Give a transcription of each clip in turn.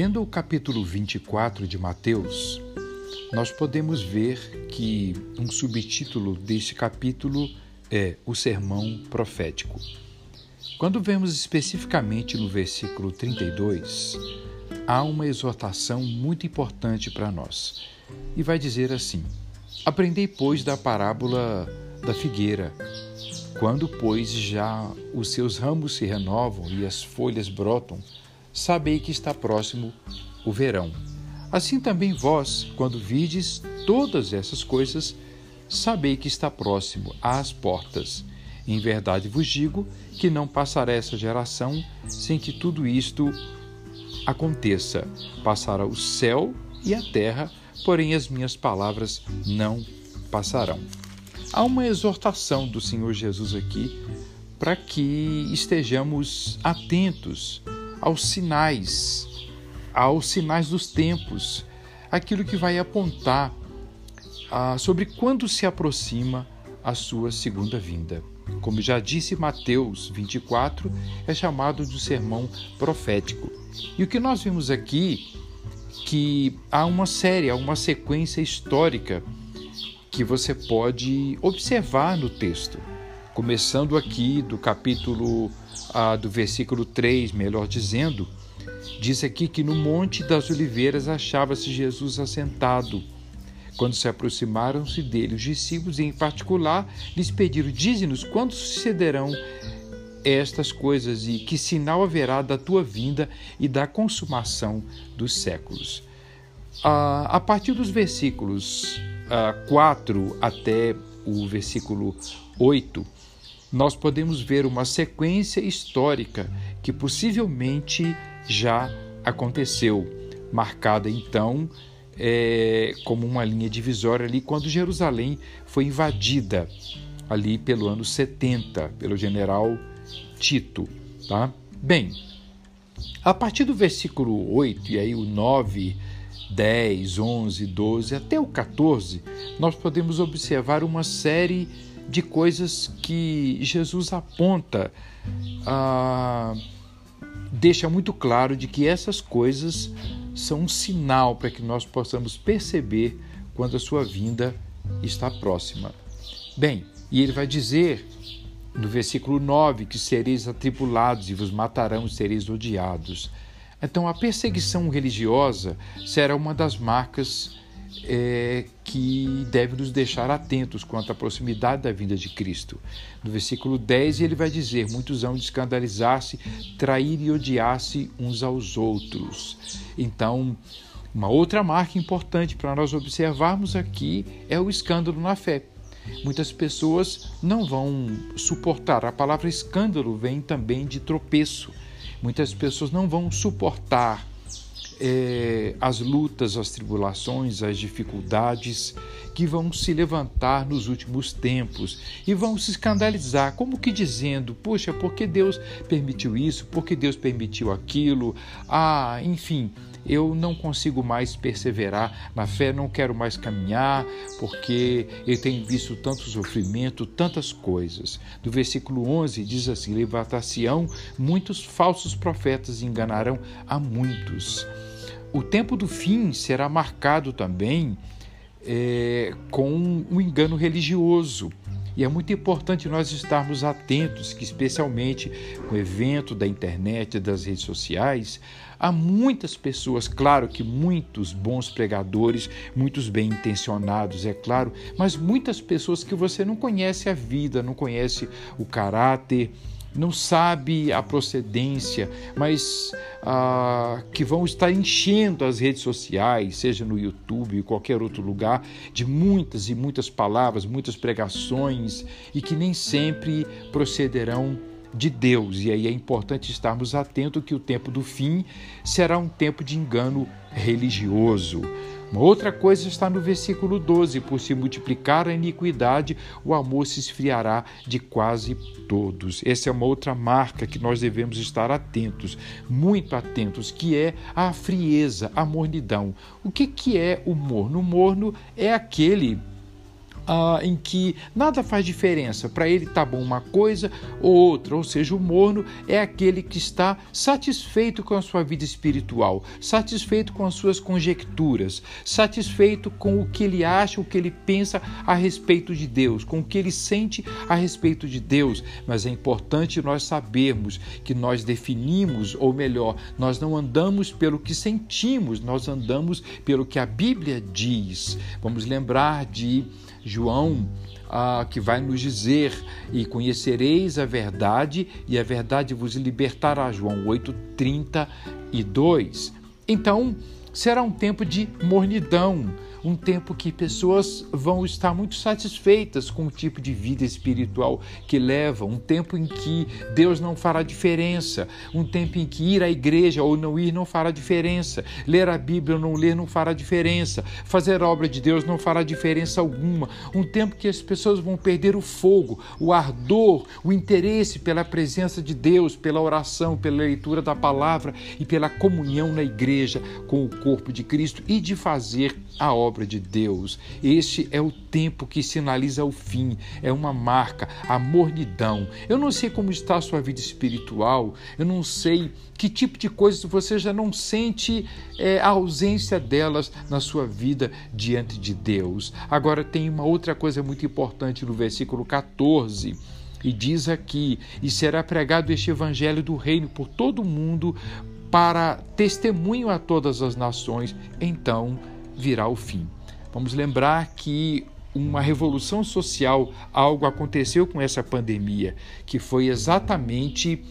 Lendo o capítulo 24 de Mateus, nós podemos ver que um subtítulo deste capítulo é o sermão profético. Quando vemos especificamente no versículo 32, há uma exortação muito importante para nós. E vai dizer assim: Aprendei, pois, da parábola da figueira. Quando, pois, já os seus ramos se renovam e as folhas brotam, sabei que está próximo o verão. Assim também vós, quando vides todas essas coisas, sabei que está próximo às portas. Em verdade vos digo que não passará essa geração sem que tudo isto aconteça. Passará o céu e a terra, porém as minhas palavras não passarão. Há uma exortação do Senhor Jesus aqui para que estejamos atentos aos sinais, aos sinais dos tempos, aquilo que vai apontar ah, sobre quando se aproxima a sua segunda vinda. Como já disse Mateus 24, é chamado de sermão profético. E o que nós vimos aqui que há uma série, há uma sequência histórica que você pode observar no texto. Começando aqui do capítulo ah, do versículo 3, melhor dizendo, diz aqui que no Monte das Oliveiras achava-se Jesus assentado. Quando se aproximaram-se dele os discípulos, em particular, lhes pediram: Dize-nos quando sucederão estas coisas e que sinal haverá da tua vinda e da consumação dos séculos. Ah, a partir dos versículos ah, 4 até o versículo 8, nós podemos ver uma sequência histórica que possivelmente já aconteceu, marcada então é, como uma linha divisória ali quando Jerusalém foi invadida ali pelo ano 70 pelo general Tito, tá? Bem, a partir do versículo 8 e aí o 9, 10, 11, 12 até o 14, nós podemos observar uma série de coisas que Jesus aponta, ah, deixa muito claro de que essas coisas são um sinal para que nós possamos perceber quando a sua vinda está próxima. Bem, e ele vai dizer no versículo 9 que sereis atribulados e vos matarão sereis odiados. Então, a perseguição religiosa será uma das marcas é, que deve nos deixar atentos quanto à proximidade da vinda de Cristo. No versículo 10, ele vai dizer: Muitos hão de escandalizar-se, trair e odiar-se uns aos outros. Então, uma outra marca importante para nós observarmos aqui é o escândalo na fé. Muitas pessoas não vão suportar. A palavra escândalo vem também de tropeço. Muitas pessoas não vão suportar é, as lutas, as tribulações, as dificuldades que vão se levantar nos últimos tempos e vão se escandalizar, como que dizendo: Poxa, por que Deus permitiu isso? Por que Deus permitiu aquilo? Ah, enfim, eu não consigo mais perseverar na fé, não quero mais caminhar, porque eu tenho visto tanto sofrimento, tantas coisas. No versículo 11 diz assim: Levantar-se-ão muitos falsos profetas enganarão a muitos. O tempo do fim será marcado também é, com um engano religioso. E é muito importante nós estarmos atentos que, especialmente com o evento da internet, das redes sociais, há muitas pessoas, claro que muitos bons pregadores, muitos bem intencionados, é claro, mas muitas pessoas que você não conhece a vida, não conhece o caráter, não sabe a procedência, mas ah, que vão estar enchendo as redes sociais, seja no YouTube ou qualquer outro lugar, de muitas e muitas palavras, muitas pregações e que nem sempre procederão de Deus. E aí é importante estarmos atentos que o tempo do fim será um tempo de engano religioso. Uma outra coisa está no versículo 12: por se multiplicar a iniquidade, o amor se esfriará de quase todos. Essa é uma outra marca que nós devemos estar atentos, muito atentos, que é a frieza, a mornidão. O que, que é o morno? O morno é aquele ah, em que nada faz diferença. Para ele tá bom uma coisa ou outra, ou seja, o morno é aquele que está satisfeito com a sua vida espiritual, satisfeito com as suas conjecturas, satisfeito com o que ele acha, o que ele pensa a respeito de Deus, com o que ele sente a respeito de Deus. Mas é importante nós sabermos que nós definimos, ou melhor, nós não andamos pelo que sentimos, nós andamos pelo que a Bíblia diz. Vamos lembrar de João, ah, que vai nos dizer: E conhecereis a verdade, e a verdade vos libertará. João 8,32. Então, será um tempo de mornidão um tempo que pessoas vão estar muito satisfeitas com o tipo de vida espiritual que levam, um tempo em que Deus não fará diferença, um tempo em que ir à igreja ou não ir não fará diferença, ler a Bíblia ou não ler não fará diferença, fazer a obra de Deus não fará diferença alguma, um tempo que as pessoas vão perder o fogo, o ardor, o interesse pela presença de Deus, pela oração, pela leitura da palavra e pela comunhão na igreja com o corpo de Cristo e de fazer a obra obra de Deus. Este é o tempo que sinaliza o fim, é uma marca, a mornidão. Eu não sei como está a sua vida espiritual, eu não sei que tipo de coisas você já não sente é, a ausência delas na sua vida diante de Deus. Agora, tem uma outra coisa muito importante no versículo 14. E diz aqui: E será pregado este evangelho do reino por todo o mundo para testemunho a todas as nações. Então virá o fim. Vamos lembrar que uma revolução social, algo aconteceu com essa pandemia, que foi exatamente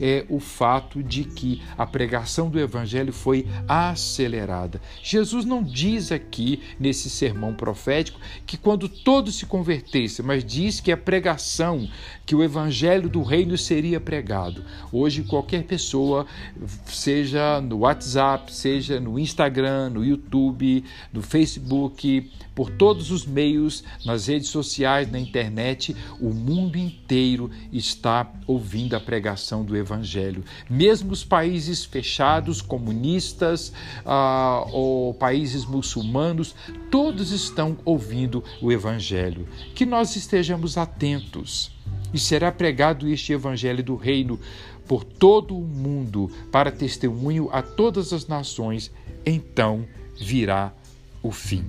é o fato de que a pregação do evangelho foi acelerada. Jesus não diz aqui nesse sermão profético que quando todos se convertessem, mas diz que a pregação, que o evangelho do reino seria pregado. Hoje qualquer pessoa, seja no WhatsApp, seja no Instagram, no YouTube, no Facebook, por todos os meios, nas redes sociais, na internet, o mundo inteiro está ouvindo a pregação do evangelho Evangelho. Mesmo os países fechados, comunistas ah, ou países muçulmanos, todos estão ouvindo o Evangelho. Que nós estejamos atentos. E será pregado este Evangelho do Reino por todo o mundo para testemunho a todas as nações, então virá o fim.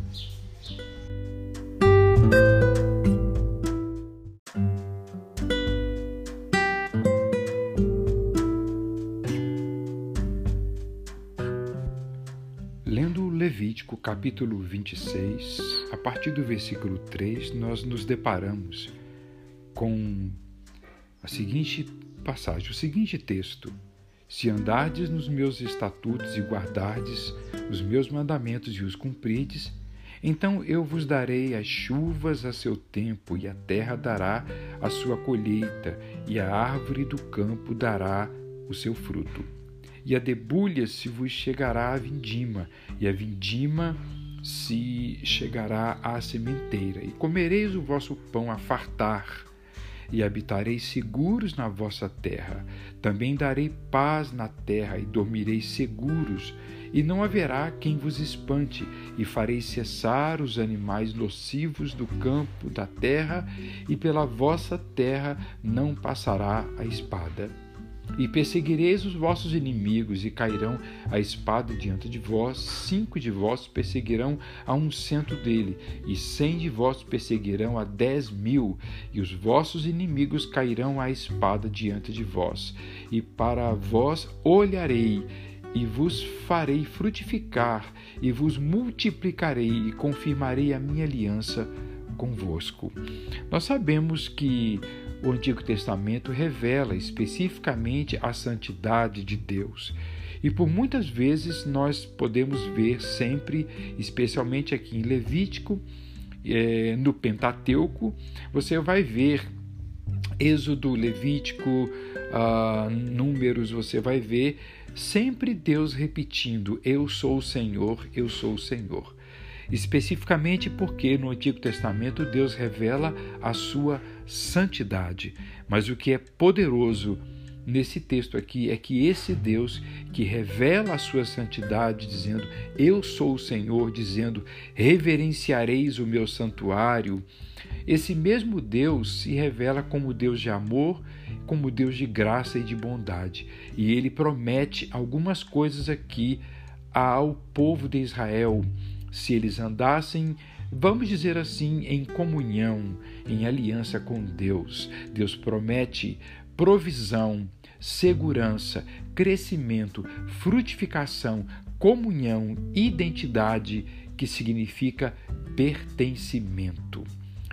Capítulo 26, a partir do versículo 3, nós nos deparamos com a seguinte passagem, o seguinte texto: Se andardes nos meus estatutos e guardardes os meus mandamentos e os cumprides, então eu vos darei as chuvas a seu tempo, e a terra dará a sua colheita, e a árvore do campo dará o seu fruto e a debulha se vos chegará a vindima, e a vindima se chegará à sementeira, e comereis o vosso pão a fartar, e habitareis seguros na vossa terra. Também darei paz na terra, e dormireis seguros, e não haverá quem vos espante, e farei cessar os animais nocivos do campo da terra, e pela vossa terra não passará a espada. E perseguireis os vossos inimigos, e cairão a espada diante de vós. Cinco de vós perseguirão a um cento dele, e cem de vós perseguirão a dez mil, e os vossos inimigos cairão a espada diante de vós. E para vós olharei, e vos farei frutificar, e vos multiplicarei, e confirmarei a minha aliança convosco. Nós sabemos que o Antigo Testamento revela especificamente a santidade de Deus. E por muitas vezes nós podemos ver sempre, especialmente aqui em Levítico, é, no Pentateuco, você vai ver Êxodo, Levítico, uh, Números, você vai ver sempre Deus repetindo: Eu sou o Senhor, eu sou o Senhor especificamente porque no Antigo Testamento Deus revela a sua santidade. Mas o que é poderoso nesse texto aqui é que esse Deus que revela a sua santidade, dizendo: Eu sou o Senhor, dizendo: Reverenciareis o meu santuário, esse mesmo Deus se revela como Deus de amor, como Deus de graça e de bondade. E ele promete algumas coisas aqui ao povo de Israel. Se eles andassem, vamos dizer assim, em comunhão, em aliança com Deus, Deus promete provisão, segurança, crescimento, frutificação, comunhão, identidade, que significa pertencimento.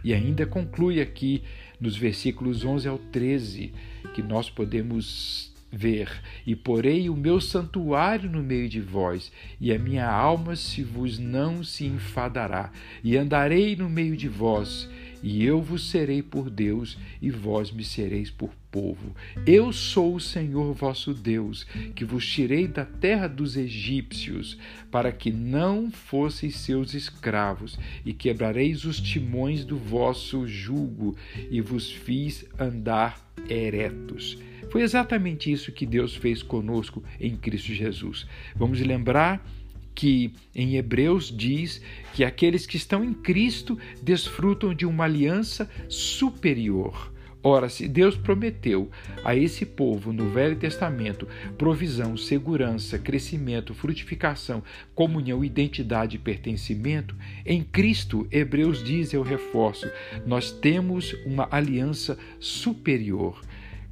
E ainda conclui aqui nos versículos 11 ao 13 que nós podemos ver: E porei o meu santuário no meio de vós, e a minha alma se vos não se enfadará, e andarei no meio de vós, e eu vos serei por Deus, e vós me sereis por povo. Eu sou o Senhor vosso Deus, que vos tirei da terra dos egípcios, para que não fosseis seus escravos, e quebrareis os timões do vosso jugo, e vos fiz andar eretos. Foi exatamente isso que Deus fez conosco em Cristo Jesus. Vamos lembrar que em Hebreus diz que aqueles que estão em Cristo desfrutam de uma aliança superior. Ora, se Deus prometeu a esse povo no Velho Testamento provisão, segurança, crescimento, frutificação, comunhão, identidade e pertencimento, em Cristo, Hebreus diz, eu reforço, nós temos uma aliança superior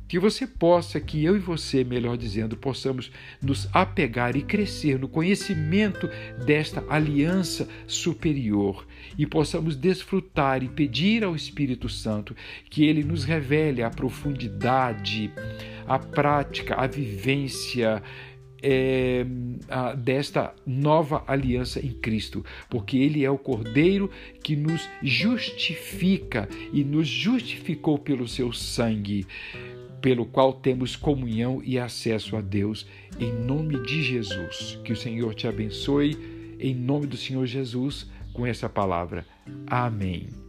que você possa, que eu e você, melhor dizendo, possamos nos apegar e crescer no conhecimento desta aliança superior e possamos desfrutar e pedir ao Espírito Santo que ele nos revele a profundidade, a prática, a vivência é, a, desta nova aliança em Cristo, porque Ele é o Cordeiro que nos justifica e nos justificou pelo seu sangue pelo qual temos comunhão e acesso a Deus, em nome de Jesus. Que o Senhor te abençoe, em nome do Senhor Jesus, com essa palavra. Amém.